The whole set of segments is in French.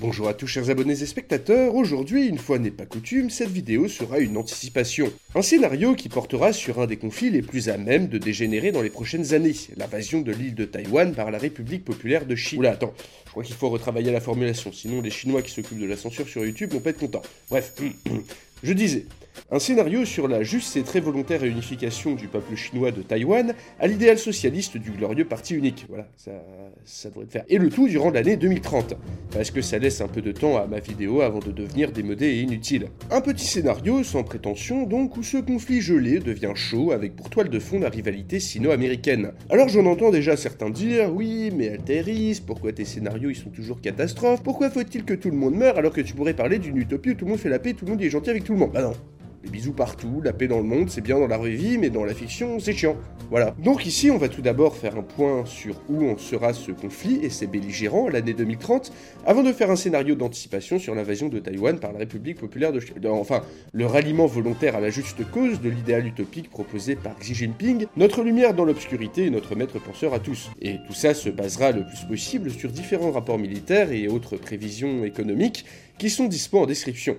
Bonjour à tous chers abonnés et spectateurs, aujourd'hui, une fois n'est pas coutume, cette vidéo sera une anticipation. Un scénario qui portera sur un des conflits les plus à même de dégénérer dans les prochaines années, l'invasion de l'île de Taïwan par la République populaire de Chine. Oula, attends, je crois qu'il faut retravailler la formulation, sinon les Chinois qui s'occupent de la censure sur YouTube vont pas être contents. Bref, je disais, un scénario sur la juste et très volontaire réunification du peuple chinois de Taïwan à l'idéal socialiste du glorieux parti unique. Voilà, ça, devrait le faire. Et le tout durant l'année 2030. Parce que ça laisse un peu de temps à ma vidéo avant de devenir démodé et inutile. Un petit scénario sans prétention donc où ce conflit gelé devient chaud avec pour toile de fond la rivalité sino-américaine. Alors j'en entends déjà certains dire oui mais Alteris, pourquoi tes scénarios ils sont toujours catastrophes? Pourquoi faut-il que tout le monde meure alors que tu pourrais parler d'une utopie où tout le monde fait la paix, tout le monde est gentil avec tout le monde? Bah non, bisous partout, la paix dans le monde, c'est bien dans la vraie vie, mais dans la fiction, c'est chiant. Voilà. Donc ici, on va tout d'abord faire un point sur où en sera ce conflit et ses belligérants l'année 2030, avant de faire un scénario d'anticipation sur l'invasion de Taïwan par la République populaire de Chine. Enfin, le ralliement volontaire à la juste cause de l'idéal utopique proposé par Xi Jinping, notre lumière dans l'obscurité et notre maître penseur à tous. Et tout ça se basera le plus possible sur différents rapports militaires et autres prévisions économiques qui sont dispo en description.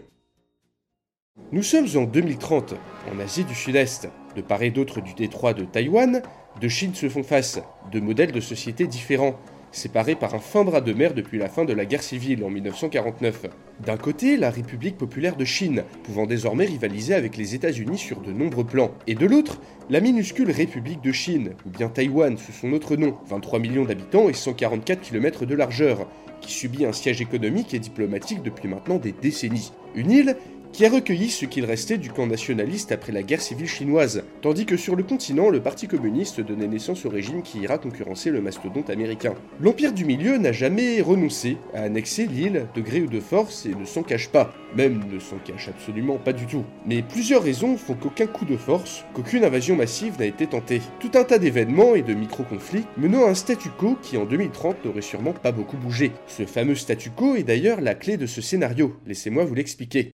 Nous sommes en 2030, en Asie du Sud-Est. De part et d'autre du détroit de Taïwan, deux Chines se font face, deux modèles de sociétés différents, séparés par un fin bras de mer depuis la fin de la guerre civile en 1949. D'un côté, la République populaire de Chine, pouvant désormais rivaliser avec les États-Unis sur de nombreux plans, et de l'autre, la minuscule République de Chine, ou bien Taïwan sous son autre nom, 23 millions d'habitants et 144 km de largeur, qui subit un siège économique et diplomatique depuis maintenant des décennies. Une île qui a recueilli ce qu'il restait du camp nationaliste après la guerre civile chinoise, tandis que sur le continent, le Parti communiste donnait naissance au régime qui ira concurrencer le mastodonte américain. L'Empire du Milieu n'a jamais renoncé à annexer l'île de gré ou de force et ne s'en cache pas, même ne s'en cache absolument pas du tout. Mais plusieurs raisons font qu'aucun coup de force, qu'aucune invasion massive n'a été tentée. Tout un tas d'événements et de micro-conflits menant à un statu quo qui en 2030 n'aurait sûrement pas beaucoup bougé. Ce fameux statu quo est d'ailleurs la clé de ce scénario, laissez-moi vous l'expliquer.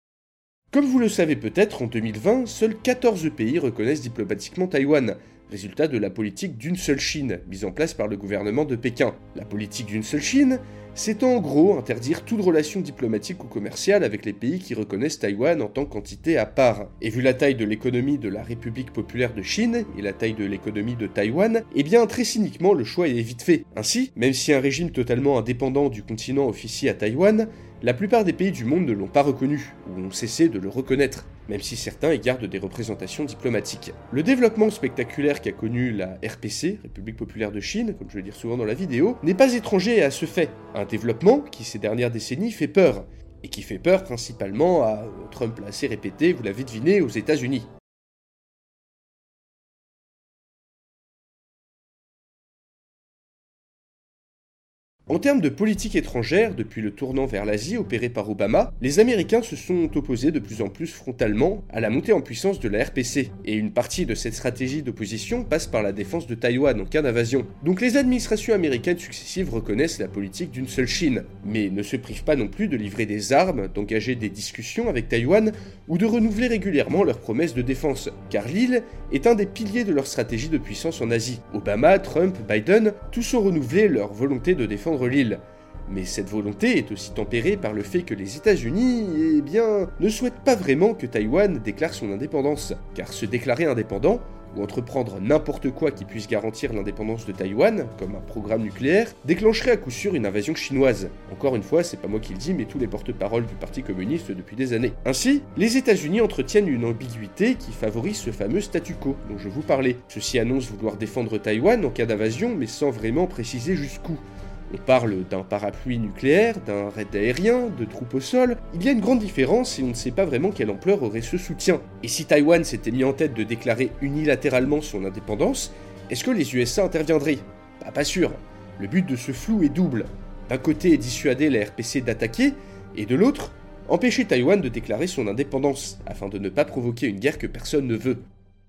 Comme vous le savez peut-être, en 2020, seuls 14 pays reconnaissent diplomatiquement Taïwan, résultat de la politique d'une seule Chine, mise en place par le gouvernement de Pékin. La politique d'une seule Chine, c'est en gros interdire toute relation diplomatique ou commerciale avec les pays qui reconnaissent Taïwan en tant qu'entité à part. Et vu la taille de l'économie de la République populaire de Chine et la taille de l'économie de Taïwan, eh bien très cyniquement le choix est vite fait. Ainsi, même si un régime totalement indépendant du continent officie à Taïwan, la plupart des pays du monde ne l'ont pas reconnu, ou ont cessé de le reconnaître, même si certains y gardent des représentations diplomatiques. Le développement spectaculaire qu'a connu la RPC, République populaire de Chine, comme je le dire souvent dans la vidéo, n'est pas étranger à ce fait. Un développement qui ces dernières décennies fait peur, et qui fait peur principalement à Trump l'a assez répété, vous l'avez deviné, aux États-Unis. En termes de politique étrangère, depuis le tournant vers l'Asie opéré par Obama, les Américains se sont opposés de plus en plus frontalement à la montée en puissance de la RPC, et une partie de cette stratégie d'opposition passe par la défense de Taïwan en cas d'invasion. Donc les administrations américaines successives reconnaissent la politique d'une seule Chine, mais ne se privent pas non plus de livrer des armes, d'engager des discussions avec Taïwan ou de renouveler régulièrement leurs promesses de défense, car l'île est un des piliers de leur stratégie de puissance en Asie. Obama, Trump, Biden, tous ont renouvelé leur volonté de l'île. Mais cette volonté est aussi tempérée par le fait que les États-Unis, eh bien, ne souhaitent pas vraiment que Taïwan déclare son indépendance. Car se déclarer indépendant, ou entreprendre n'importe quoi qui puisse garantir l'indépendance de Taïwan, comme un programme nucléaire, déclencherait à coup sûr une invasion chinoise. Encore une fois, c'est pas moi qui le dis, mais tous les porte-paroles du Parti communiste depuis des années. Ainsi, les États-Unis entretiennent une ambiguïté qui favorise ce fameux statu quo dont je vous parlais. Ceux-ci annoncent vouloir défendre Taïwan en cas d'invasion, mais sans vraiment préciser jusqu'où. On parle d'un parapluie nucléaire, d'un raid aérien, de troupes au sol. Il y a une grande différence et on ne sait pas vraiment quelle ampleur aurait ce soutien. Et si Taïwan s'était mis en tête de déclarer unilatéralement son indépendance, est-ce que les USA interviendraient? Bah pas sûr. Le but de ce flou est double. D'un côté, dissuader la RPC d'attaquer, et de l'autre, empêcher Taïwan de déclarer son indépendance, afin de ne pas provoquer une guerre que personne ne veut.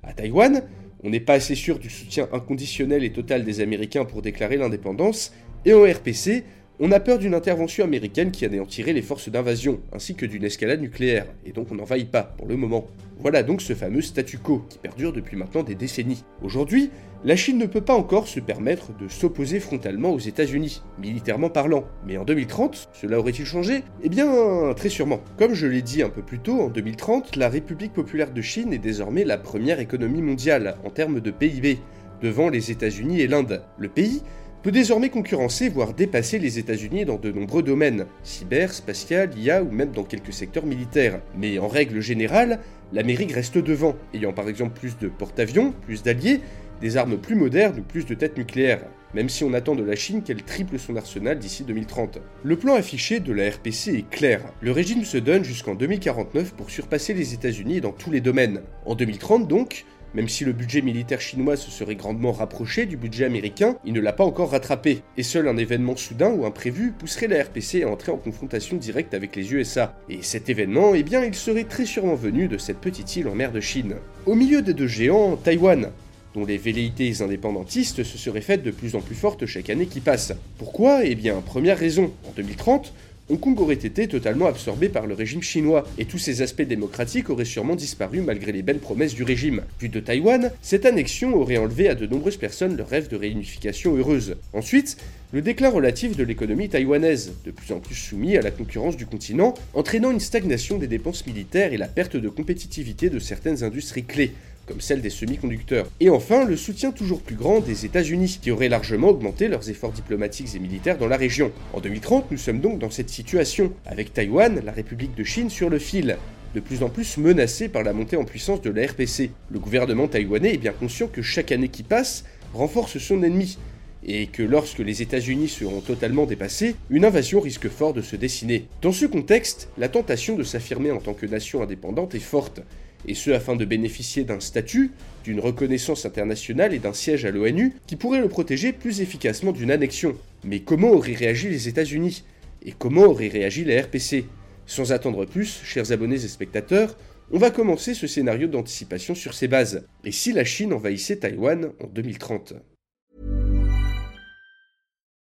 À Taïwan, on n'est pas assez sûr du soutien inconditionnel et total des Américains pour déclarer l'indépendance, et en RPC, on a peur d'une intervention américaine qui anéantirait les forces d'invasion, ainsi que d'une escalade nucléaire, et donc on n'envahit pas, pour le moment. Voilà donc ce fameux statu quo, qui perdure depuis maintenant des décennies. Aujourd'hui, la Chine ne peut pas encore se permettre de s'opposer frontalement aux États-Unis, militairement parlant. Mais en 2030, cela aurait-il changé? Eh bien, très sûrement. Comme je l'ai dit un peu plus tôt, en 2030, la République populaire de Chine est désormais la première économie mondiale en termes de PIB, devant les États-Unis et l'Inde. Le pays peut désormais concurrencer, voire dépasser les États-Unis dans de nombreux domaines, cyber, spatial, IA ou même dans quelques secteurs militaires. Mais en règle générale, l'Amérique reste devant, ayant par exemple plus de porte-avions, plus d'alliés, des armes plus modernes ou plus de têtes nucléaires, même si on attend de la Chine qu'elle triple son arsenal d'ici 2030. Le plan affiché de la RPC est clair. Le régime se donne jusqu'en 2049 pour surpasser les États-Unis dans tous les domaines. En 2030 donc, même si le budget militaire chinois se serait grandement rapproché du budget américain, il ne l'a pas encore rattrapé, et seul un événement soudain ou imprévu pousserait la RPC à entrer en confrontation directe avec les USA. Et cet événement, eh bien, il serait très sûrement venu de cette petite île en mer de Chine. Au milieu des deux géants, Taïwan, dont les velléités indépendantistes se seraient faites de plus en plus fortes chaque année qui passe. Pourquoi? Eh bien, première raison, en 2030, Hong Kong aurait été totalement absorbé par le régime chinois, et tous ses aspects démocratiques auraient sûrement disparu malgré les belles promesses du régime. Vu de Taïwan, cette annexion aurait enlevé à de nombreuses personnes le rêve de réunification heureuse. Ensuite, le déclin relatif de l'économie taïwanaise, de plus en plus soumis à la concurrence du continent, entraînant une stagnation des dépenses militaires et la perte de compétitivité de certaines industries clés, comme celle des semi-conducteurs. Et enfin, le soutien toujours plus grand des États-Unis, qui auraient largement augmenté leurs efforts diplomatiques et militaires dans la région. En 2030, nous sommes donc dans cette situation, avec Taïwan, la République de Chine, sur le fil de plus en plus menacée par la montée en puissance de la RPC. Le gouvernement taïwanais est bien conscient que chaque année qui passe renforce son ennemi, et que lorsque les États-Unis seront totalement dépassés, une invasion risque fort de se dessiner. Dans ce contexte, la tentation de s'affirmer en tant que nation indépendante est forte, et ce afin de bénéficier d'un statut, d'une reconnaissance internationale et d'un siège à l'ONU qui pourrait le protéger plus efficacement d'une annexion. Mais comment auraient réagi les États-Unis? Et comment aurait réagi la RPC Sans attendre plus, chers abonnés et spectateurs, on va commencer ce scénario d'anticipation sur ces bases. Et si la Chine envahissait Taïwan en 2030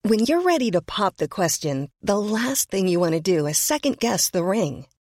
When you're ready to pop the question, the last thing you want to do is second guess the ring.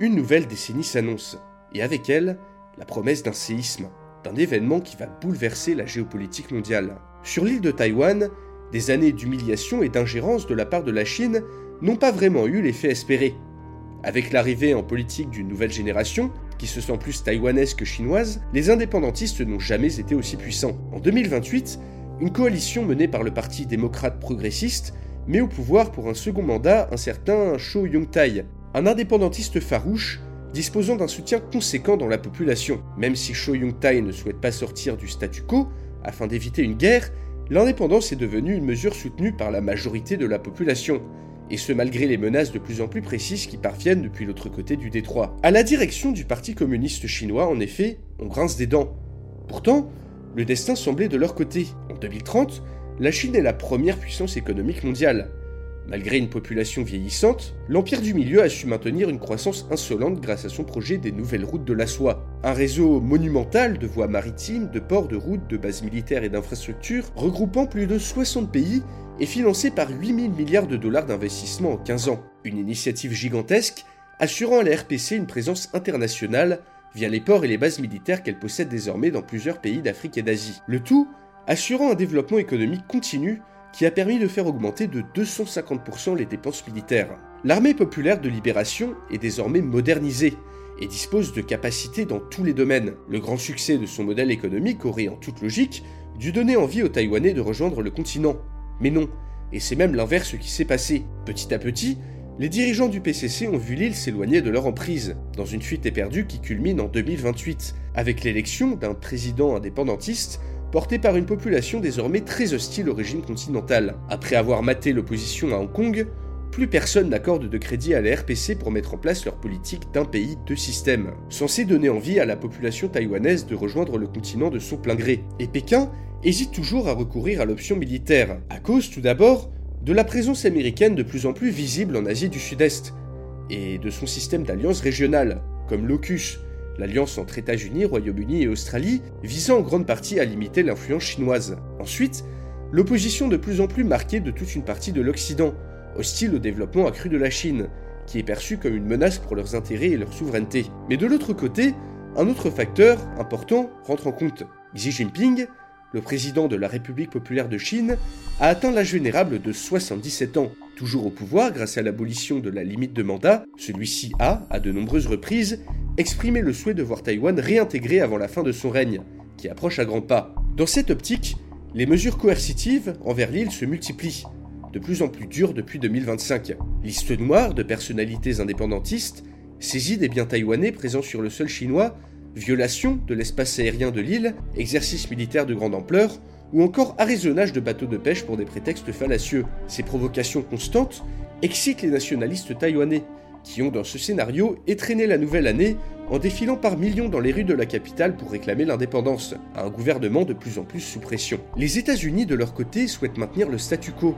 Une nouvelle décennie s'annonce, et avec elle, la promesse d'un séisme, d'un événement qui va bouleverser la géopolitique mondiale. Sur l'île de Taïwan, des années d'humiliation et d'ingérence de la part de la Chine n'ont pas vraiment eu l'effet espéré. Avec l'arrivée en politique d'une nouvelle génération, qui se sent plus taïwanaise que chinoise, les indépendantistes n'ont jamais été aussi puissants. En 2028, une coalition menée par le Parti démocrate progressiste met au pouvoir pour un second mandat un certain Cho Yong-tai, un indépendantiste farouche disposant d'un soutien conséquent dans la population. Même si Cho Yong-tai ne souhaite pas sortir du statu quo afin d'éviter une guerre, l'indépendance est devenue une mesure soutenue par la majorité de la population, et ce malgré les menaces de plus en plus précises qui parviennent depuis l'autre côté du détroit. À la direction du Parti communiste chinois, en effet, on grince des dents. Pourtant, le destin semblait de leur côté. En 2030, la Chine est la première puissance économique mondiale. Malgré une population vieillissante, l'Empire du Milieu a su maintenir une croissance insolente grâce à son projet des nouvelles routes de la soie. Un réseau monumental de voies maritimes, de ports, de routes, de bases militaires et d'infrastructures, regroupant plus de 60 pays est financé par 8000 milliards de dollars d'investissement en 15 ans. Une initiative gigantesque assurant à la RPC une présence internationale via les ports et les bases militaires qu'elle possède désormais dans plusieurs pays d'Afrique et d'Asie. Le tout assurant un développement économique continu qui a permis de faire augmenter de 250% les dépenses militaires. L'armée populaire de libération est désormais modernisée et dispose de capacités dans tous les domaines. Le grand succès de son modèle économique aurait en toute logique dû donner envie aux Taïwanais de rejoindre le continent. Mais non, et c'est même l'inverse qui s'est passé. Petit à petit, les dirigeants du PCC ont vu l'île s'éloigner de leur emprise, dans une fuite éperdue qui culmine en 2028, avec l'élection d'un président indépendantiste porté par une population désormais très hostile au régime continental. Après avoir maté l'opposition à Hong Kong, plus personne n'accorde de crédit à la RPC pour mettre en place leur politique d'un pays, deux systèmes, censé donner envie à la population taïwanaise de rejoindre le continent de son plein gré. Et Pékin hésite toujours à recourir à l'option militaire, à cause tout d'abord de la présence américaine de plus en plus visible en Asie du Sud-Est, et de son système d'alliances régionales, comme l'OCUS, l'alliance entre États-Unis, Royaume-Uni et Australie, visant en grande partie à limiter l'influence chinoise. Ensuite, l'opposition de plus en plus marquée de toute une partie de l'Occident, hostile au développement accru de la Chine, qui est perçue comme une menace pour leurs intérêts et leur souveraineté. Mais de l'autre côté, un autre facteur important rentre en compte. Xi Jinping le président de la République populaire de Chine, a atteint l'âge vénérable de 77 ans. Toujours au pouvoir grâce à l'abolition de la limite de mandat, celui-ci a, à de nombreuses reprises, exprimé le souhait de voir Taïwan réintégré avant la fin de son règne, qui approche à grands pas. Dans cette optique, les mesures coercitives envers l'île se multiplient, de plus en plus dures depuis 2025. Liste noire de personnalités indépendantistes, saisie des biens taïwanais présents sur le sol chinois violation de l'espace aérien de l'île, exercice militaire de grande ampleur, ou encore arraisonnage de bateaux de pêche pour des prétextes fallacieux. Ces provocations constantes excitent les nationalistes taïwanais, qui ont dans ce scénario étraîné la nouvelle année en défilant par millions dans les rues de la capitale pour réclamer l'indépendance, à un gouvernement de plus en plus sous pression. Les États-Unis, de leur côté, souhaitent maintenir le statu quo,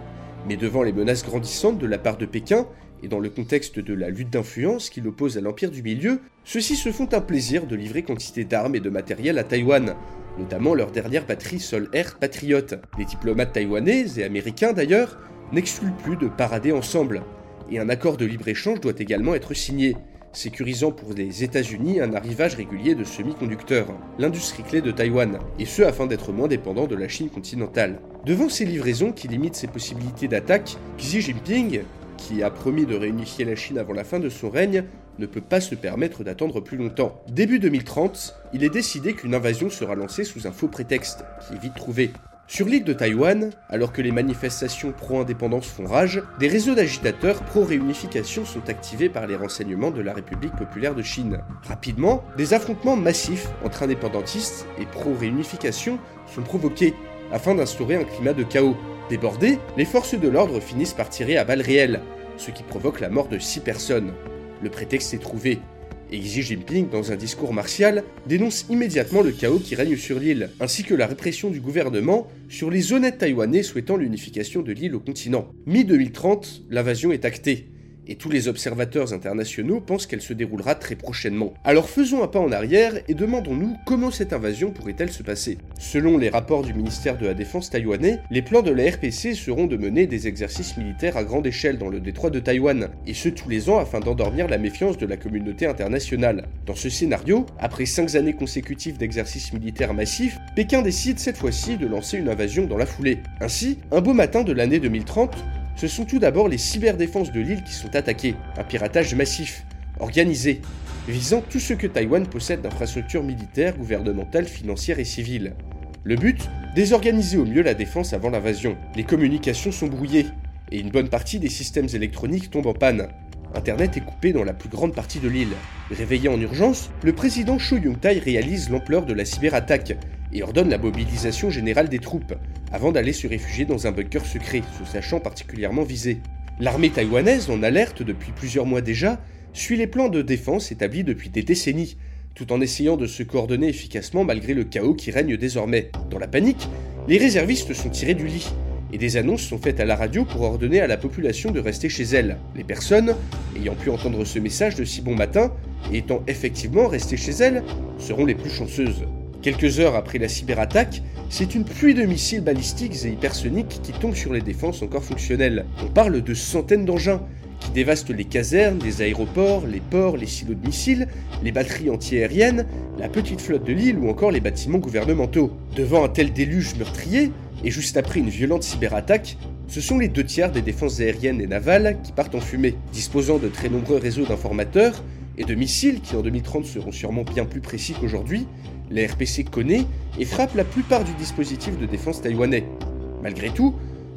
mais devant les menaces grandissantes de la part de Pékin, et dans le contexte de la lutte d'influence qui l'oppose à l'Empire du Milieu, ceux-ci se font un plaisir de livrer quantité d'armes et de matériel à Taïwan, notamment leur dernière batterie sol-air patriote. Les diplomates taïwanais et américains d'ailleurs n'excluent plus de parader ensemble, et un accord de libre-échange doit également être signé, sécurisant pour les États-Unis un arrivage régulier de semi-conducteurs, l'industrie clé de Taïwan, et ce afin d'être moins dépendant de la Chine continentale. Devant ces livraisons qui limitent ses possibilités d'attaque, Xi Jinping, qui a promis de réunifier la Chine avant la fin de son règne, ne peut pas se permettre d'attendre plus longtemps. Début 2030, il est décidé qu'une invasion sera lancée sous un faux prétexte, qui est vite trouvé. Sur l'île de Taïwan, alors que les manifestations pro-indépendance font rage, des réseaux d'agitateurs pro-réunification sont activés par les renseignements de la République populaire de Chine. Rapidement, des affrontements massifs entre indépendantistes et pro-réunification sont provoqués afin d'instaurer un climat de chaos. Débordées, les forces de l'ordre finissent par tirer à balles réelles, ce qui provoque la mort de six personnes. Le prétexte est trouvé, et Xi Jinping, dans un discours martial, dénonce immédiatement le chaos qui règne sur l'île, ainsi que la répression du gouvernement sur les honnêtes taïwanais souhaitant l'unification de l'île au continent. Mi-2030, l'invasion est actée, et tous les observateurs internationaux pensent qu'elle se déroulera très prochainement. Alors faisons un pas en arrière et demandons-nous comment cette invasion pourrait-elle se passer. Selon les rapports du ministère de la Défense taïwanais, les plans de la RPC seront de mener des exercices militaires à grande échelle dans le détroit de Taïwan, et ce tous les ans afin d'endormir la méfiance de la communauté internationale. Dans ce scénario, après 5 années consécutives d'exercices militaires massifs, Pékin décide cette fois-ci de lancer une invasion dans la foulée. Ainsi, un beau matin de l'année 2030, ce sont tout d'abord les cyberdéfenses de l'île qui sont attaquées, un piratage massif, organisé, visant tout ce que Taïwan possède d'infrastructures militaires, gouvernementales, financières et civiles. Le but Désorganiser au mieux la défense avant l'invasion. Les communications sont brouillées, et une bonne partie des systèmes électroniques tombent en panne. Internet est coupé dans la plus grande partie de l'île. Réveillé en urgence, le président Cho Yun-tai réalise l'ampleur de la cyberattaque et ordonne la mobilisation générale des troupes, avant d'aller se réfugier dans un bunker secret, se sachant particulièrement visé. L'armée taïwanaise, en alerte depuis plusieurs mois déjà, suit les plans de défense établis depuis des décennies, tout en essayant de se coordonner efficacement malgré le chaos qui règne désormais. Dans la panique, les réservistes sont tirés du lit, et des annonces sont faites à la radio pour ordonner à la population de rester chez elle. Les personnes, ayant pu entendre ce message de si bon matin, et étant effectivement restées chez elles, seront les plus chanceuses Quelques heures après la cyberattaque, c'est une pluie de missiles balistiques et hypersoniques qui tombe sur les défenses encore fonctionnelles. On parle de centaines d'engins qui dévastent les casernes, les aéroports, les ports, les silos de missiles, les batteries antiaériennes, la petite flotte de l'île ou encore les bâtiments gouvernementaux. Devant un tel déluge meurtrier, et juste après une violente cyberattaque, ce sont les deux tiers des défenses aériennes et navales qui partent en fumée. Disposant de très nombreux réseaux d'informateurs et de missiles qui en 2030 seront sûrement bien plus précis qu'aujourd'hui, la RPC connaît et frappe la plupart du dispositif de défense taïwanais. Malgré tout,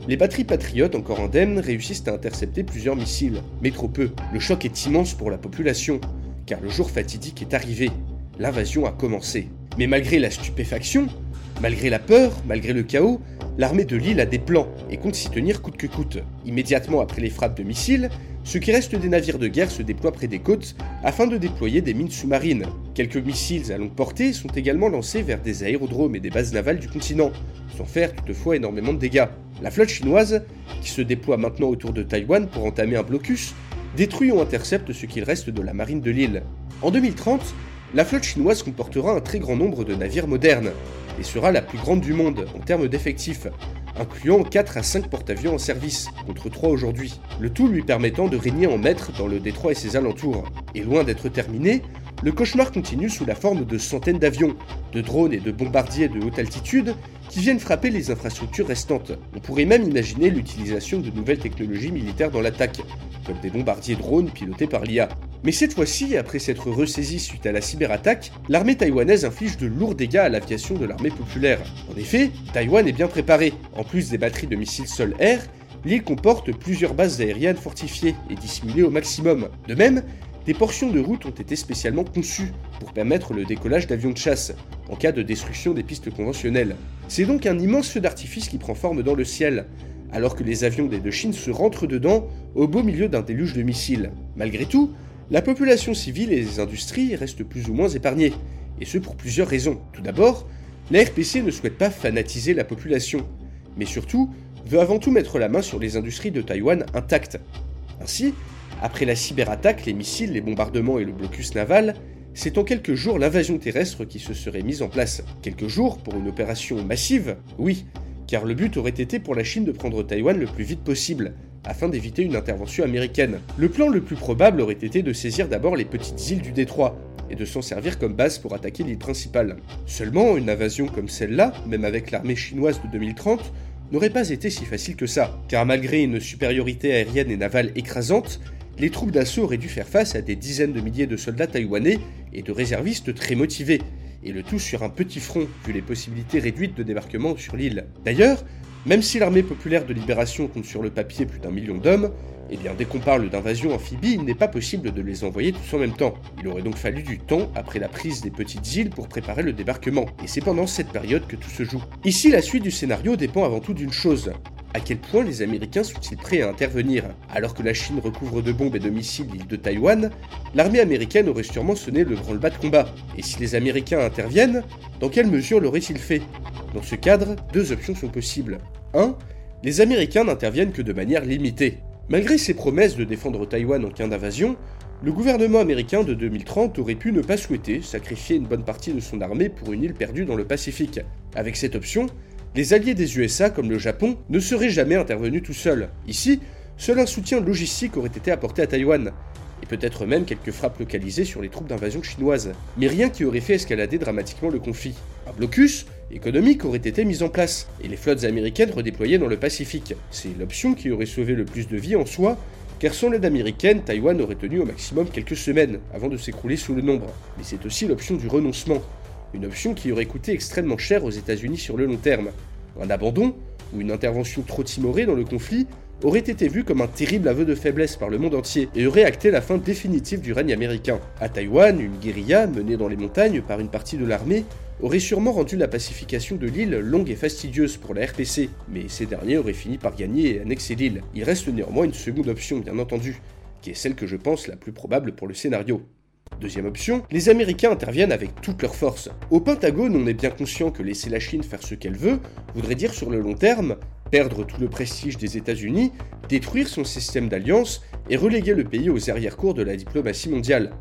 les batteries patriotes encore indemnes réussissent à intercepter plusieurs missiles, mais trop peu. Le choc est immense pour la population, car le jour fatidique est arrivé. L'invasion a commencé. Mais malgré la stupéfaction, malgré la peur, malgré le chaos, l'armée de l'île a des plans et compte s'y tenir coûte que coûte. Immédiatement après les frappes de missiles, ce qui reste des navires de guerre se déploient près des côtes afin de déployer des mines sous-marines. Quelques missiles à longue portée sont également lancés vers des aérodromes et des bases navales du continent, sans faire toutefois énormément de dégâts. La flotte chinoise, qui se déploie maintenant autour de Taïwan pour entamer un blocus, détruit ou intercepte ce qu'il reste de la marine de l'île. En 2030, la flotte chinoise comportera un très grand nombre de navires modernes, et sera la plus grande du monde en termes d'effectifs, incluant 4 à 5 porte-avions en service, contre 3 aujourd'hui, le tout lui permettant de régner en maître dans le détroit et ses alentours. Et loin d'être terminé, le cauchemar continue sous la forme de centaines d'avions, de drones et de bombardiers de haute altitude qui viennent frapper les infrastructures restantes. On pourrait même imaginer l'utilisation de nouvelles technologies militaires dans l'attaque, comme des bombardiers drones pilotés par l'IA. Mais cette fois-ci, après s'être ressaisie suite à la cyberattaque, l'armée taïwanaise inflige de lourds dégâts à l'aviation de l'armée populaire. En effet, Taïwan est bien préparé. En plus des batteries de missiles sol-air, l'île comporte plusieurs bases aériennes fortifiées et dissimulées au maximum. De même, des portions de route ont été spécialement conçues pour permettre le décollage d'avions de chasse, en cas de destruction des pistes conventionnelles. C'est donc un immense feu d'artifice qui prend forme dans le ciel, alors que les avions des deux Chines se rentrent dedans au beau milieu d'un déluge de missiles. Malgré tout, la population civile et les industries restent plus ou moins épargnées, et ce pour plusieurs raisons. Tout d'abord, la RPC ne souhaite pas fanatiser la population, mais surtout veut avant tout mettre la main sur les industries de Taïwan intactes. Ainsi, après la cyberattaque, les missiles, les bombardements et le blocus naval, c'est en quelques jours l'invasion terrestre qui se serait mise en place. Quelques jours pour une opération massive, oui, car le but aurait été pour la Chine de prendre Taïwan le plus vite possible, afin d'éviter une intervention américaine. Le plan le plus probable aurait été de saisir d'abord les petites îles du détroit, et de s'en servir comme base pour attaquer l'île principale. Seulement, une invasion comme celle-là, même avec l'armée chinoise de 2030, n'aurait pas été si facile que ça, car malgré une supériorité aérienne et navale écrasante, les troupes d'assaut auraient dû faire face à des dizaines de milliers de soldats taïwanais et de réservistes très motivés, et le tout sur un petit front, vu les possibilités réduites de débarquement sur l'île. D'ailleurs, même si l'armée populaire de libération compte sur le papier plus d'un million d'hommes, eh bien dès qu'on parle d'invasion amphibie, il n'est pas possible de les envoyer tous en même temps. Il aurait donc fallu du temps après la prise des petites îles pour préparer le débarquement, et c'est pendant cette période que tout se joue. Ici, la suite du scénario dépend avant tout d'une chose, à quel point les Américains sont-ils prêts à intervenir Alors que la Chine recouvre de bombes et de missiles l'île de Taïwan, l'armée américaine aurait sûrement sonné le branle-bas de combat. Et si les Américains interviennent, dans quelle mesure l'auraient-ils fait? Dans ce cadre, deux options sont possibles. 1. Les Américains n'interviennent que de manière limitée. Malgré ses promesses de défendre Taïwan en cas d'invasion, le gouvernement américain de 2030 aurait pu ne pas souhaiter sacrifier une bonne partie de son armée pour une île perdue dans le Pacifique. Avec cette option, les alliés des USA, comme le Japon, ne seraient jamais intervenus tout seuls. Ici, seul un soutien logistique aurait été apporté à Taïwan, et peut-être même quelques frappes localisées sur les troupes d'invasion chinoises. Mais rien qui aurait fait escalader dramatiquement le conflit. Un blocus économique aurait été mis en place, et les flottes américaines redéployées dans le Pacifique. C'est l'option qui aurait sauvé le plus de vies en soi, car sans l'aide américaine, Taïwan aurait tenu au maximum quelques semaines avant de s'écrouler sous le nombre. Mais c'est aussi l'option du renoncement, une option qui aurait coûté extrêmement cher aux États-Unis sur le long terme. Un abandon, ou une intervention trop timorée dans le conflit, aurait été vu comme un terrible aveu de faiblesse par le monde entier et aurait acté la fin définitive du règne américain. À Taïwan, une guérilla menée dans les montagnes par une partie de l'armée aurait sûrement rendu la pacification de l'île longue et fastidieuse pour la RPC, mais ces derniers auraient fini par gagner et annexer l'île. Il reste néanmoins une seconde option, bien entendu, qui est celle que je pense la plus probable pour le scénario. Deuxième option, les Américains interviennent avec toute leur force. Au Pentagone, on est bien conscient que laisser la Chine faire ce qu'elle veut voudrait dire sur le long terme perdre tout le prestige des États-Unis, détruire son système d'alliance et reléguer le pays aux arrière-cours de la diplomatie mondiale.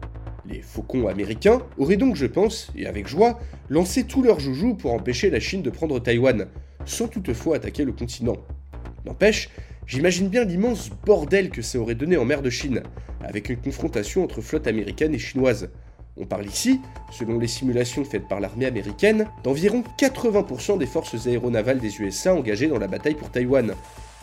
Les faucons américains auraient donc, je pense, et avec joie, lancé tout leur joujou pour empêcher la Chine de prendre Taïwan, sans toutefois attaquer le continent. N'empêche, j'imagine bien l'immense bordel que ça aurait donné en mer de Chine, avec une confrontation entre flottes américaines et chinoises. On parle ici, selon les simulations faites par l'armée américaine, d'environ 80% des forces aéronavales des USA engagées dans la bataille pour Taïwan,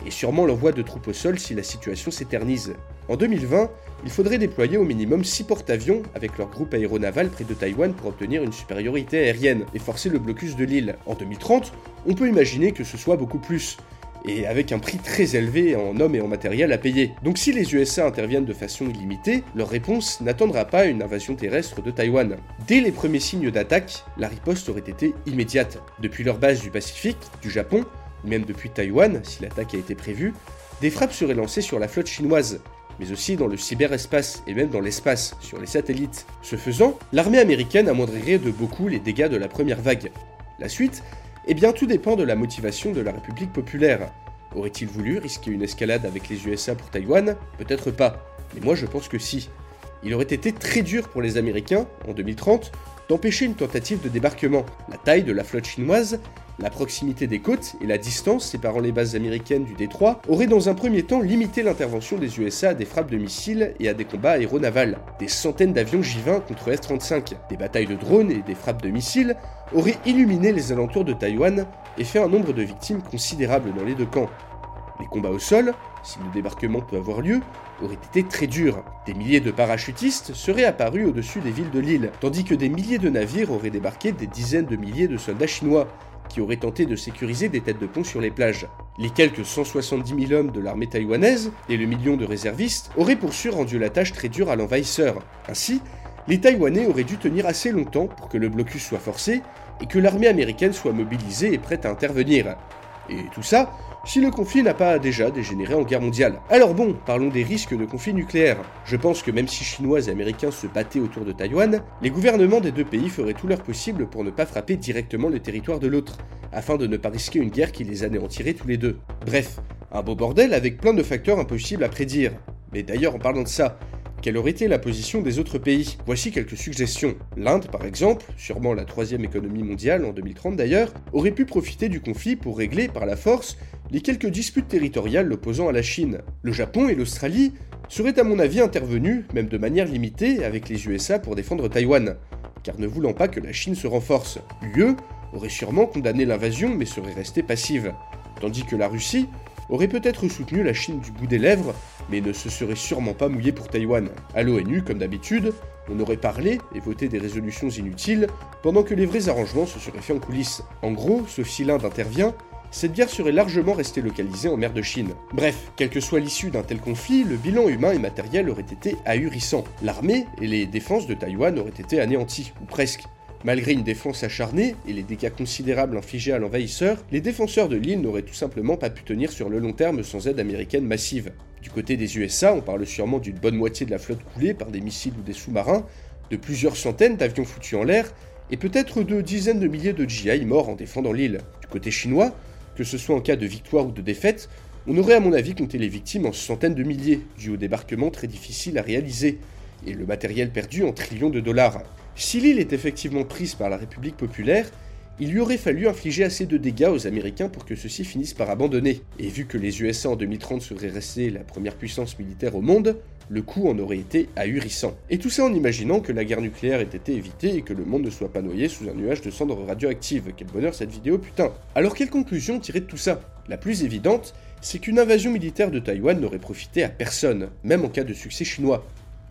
et sûrement l'envoi de troupes au sol si la situation s'éternise. En 2020, il faudrait déployer au minimum 6 porte-avions avec leur groupe aéronaval près de Taïwan pour obtenir une supériorité aérienne et forcer le blocus de l'île. En 2030, on peut imaginer que ce soit beaucoup plus, et avec un prix très élevé en hommes et en matériel à payer. Donc si les USA interviennent de façon illimitée, leur réponse n'attendra pas une invasion terrestre de Taïwan. Dès les premiers signes d'attaque, la riposte aurait été immédiate. Depuis leur base du Pacifique, du Japon, même depuis Taïwan, si l'attaque a été prévue, des frappes seraient lancées sur la flotte chinoise, mais aussi dans le cyberespace et même dans l'espace, sur les satellites. Ce faisant, l'armée américaine amoindrirait de beaucoup les dégâts de la première vague. La suite eh bien, tout dépend de la motivation de la République populaire. Aurait-il voulu risquer une escalade avec les USA pour Taïwan? Peut-être pas, mais moi je pense que si. Il aurait été très dur pour les Américains, en 2030, d'empêcher une tentative de débarquement. La taille de la flotte chinoise la proximité des côtes et la distance séparant les bases américaines du détroit auraient dans un premier temps limité l'intervention des USA à des frappes de missiles et à des combats aéronavals. Des centaines d'avions J-20 contre S-35, des batailles de drones et des frappes de missiles auraient illuminé les alentours de Taïwan et fait un nombre de victimes considérable dans les deux camps. Les combats au sol, si le débarquement peut avoir lieu, auraient été très durs. Des milliers de parachutistes seraient apparus au-dessus des villes de l'île, tandis que des milliers de navires auraient débarqué des dizaines de milliers de soldats chinois, qui auraient tenté de sécuriser des têtes de pont sur les plages. Les quelques 170 000 hommes de l'armée taïwanaise et le million de réservistes auraient pour sûr rendu la tâche très dure à l'envahisseur. Ainsi, les Taïwanais auraient dû tenir assez longtemps pour que le blocus soit forcé et que l'armée américaine soit mobilisée et prête à intervenir. Et tout ça si le conflit n'a pas déjà dégénéré en guerre mondiale. Alors bon, parlons des risques de conflit nucléaire. Je pense que même si Chinois et Américains se battaient autour de Taïwan, les gouvernements des deux pays feraient tout leur possible pour ne pas frapper directement le territoire de l'autre, afin de ne pas risquer une guerre qui les anéantirait tous les deux. Bref, un beau bordel avec plein de facteurs impossibles à prédire. Mais d'ailleurs, en parlant de ça, quelle aurait été la position des autres pays Voici quelques suggestions. L'Inde, par exemple, sûrement la troisième économie mondiale en 2030 d'ailleurs, aurait pu profiter du conflit pour régler par la force les quelques disputes territoriales l'opposant à la Chine. Le Japon et l'Australie seraient à mon avis intervenus, même de manière limitée, avec les USA pour défendre Taïwan, car ne voulant pas que la Chine se renforce. L'UE aurait sûrement condamné l'invasion mais serait restée passive, tandis que la Russie aurait peut-être soutenu la Chine du bout des lèvres, mais ne se serait sûrement pas mouillé pour Taïwan. À l'ONU, comme d'habitude, on aurait parlé et voté des résolutions inutiles, pendant que les vrais arrangements se seraient faits en coulisses. En gros, si l'Inde intervient, cette guerre serait largement restée localisée en mer de Chine. Bref, quelle que soit l'issue d'un tel conflit, le bilan humain et matériel aurait été ahurissant. L'armée et les défenses de Taïwan auraient été anéanties, ou presque. Malgré une défense acharnée et les dégâts considérables infligés à l'envahisseur, les défenseurs de l'île n'auraient tout simplement pas pu tenir sur le long terme sans aide américaine massive. Du côté des USA, on parle sûrement d'une bonne moitié de la flotte coulée par des missiles ou des sous-marins, de plusieurs centaines d'avions foutus en l'air, et peut-être de dizaines de milliers de GI morts en défendant l'île. Du côté chinois, que ce soit en cas de victoire ou de défaite, on aurait à mon avis compté les victimes en centaines de milliers, dû au débarquement très difficile à réaliser, et le matériel perdu en trillions de dollars. Si l'île est effectivement prise par la République populaire, il lui aurait fallu infliger assez de dégâts aux Américains pour que ceux-ci finissent par abandonner. Et vu que les USA en 2030 seraient restés la première puissance militaire au monde, le coût en aurait été ahurissant. Et tout ça en imaginant que la guerre nucléaire ait été évitée et que le monde ne soit pas noyé sous un nuage de cendres radioactives. Quel bonheur cette vidéo, putain Alors quelle conclusion tirer de tout ça? La plus évidente, c'est qu'une invasion militaire de Taïwan n'aurait profité à personne, même en cas de succès chinois.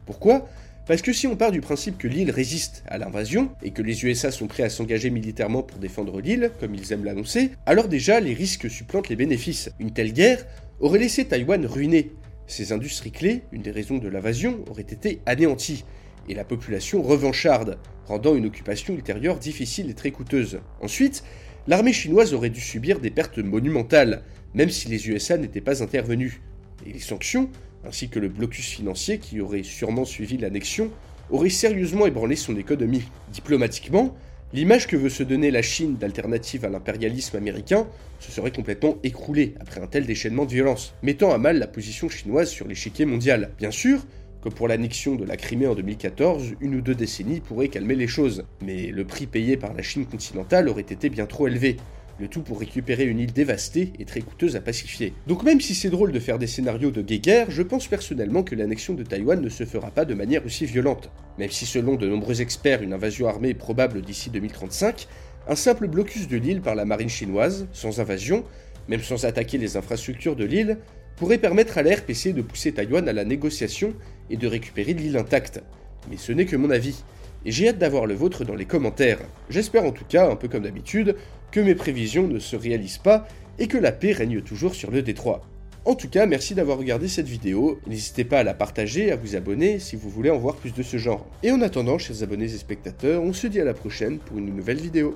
Pourquoi? Parce que si on part du principe que l'île résiste à l'invasion, et que les USA sont prêts à s'engager militairement pour défendre l'île, comme ils aiment l'annoncer, alors déjà les risques supplantent les bénéfices. Une telle guerre aurait laissé Taïwan ruiné. Ses industries clés, une des raisons de l'invasion, auraient été anéanties, et la population revancharde, rendant une occupation ultérieure difficile et très coûteuse. Ensuite, l'armée chinoise aurait dû subir des pertes monumentales, même si les USA n'étaient pas intervenus. Et les sanctions ainsi que le blocus financier qui aurait sûrement suivi l'annexion, aurait sérieusement ébranlé son économie. Diplomatiquement, l'image que veut se donner la Chine d'alternative à l'impérialisme américain se serait complètement écroulée après un tel déchaînement de violence, mettant à mal la position chinoise sur l'échiquier mondial. Bien sûr, Comme pour l'annexion de la Crimée en 2014, une ou deux décennies pourraient calmer les choses, mais le prix payé par la Chine continentale aurait été bien trop élevé. Le tout pour récupérer une île dévastée et très coûteuse à pacifier. Donc même si c'est drôle de faire des scénarios de guerre, je pense personnellement que l'annexion de Taïwan ne se fera pas de manière aussi violente. Même si selon de nombreux experts une invasion armée est probable d'ici 2035, un simple blocus de l'île par la marine chinoise, sans invasion, même sans attaquer les infrastructures de l'île, pourrait permettre à la RPC de pousser Taïwan à la négociation et de récupérer l'île intacte. Mais ce n'est que mon avis, et j'ai hâte d'avoir le vôtre dans les commentaires. J'espère en tout cas, un peu comme d'habitude, que mes prévisions ne se réalisent pas et que la paix règne toujours sur le détroit. En tout cas, merci d'avoir regardé cette vidéo, n'hésitez pas à la partager, à vous abonner si vous voulez en voir plus de ce genre. Et en attendant, chers abonnés et spectateurs, on se dit à la prochaine pour une nouvelle vidéo.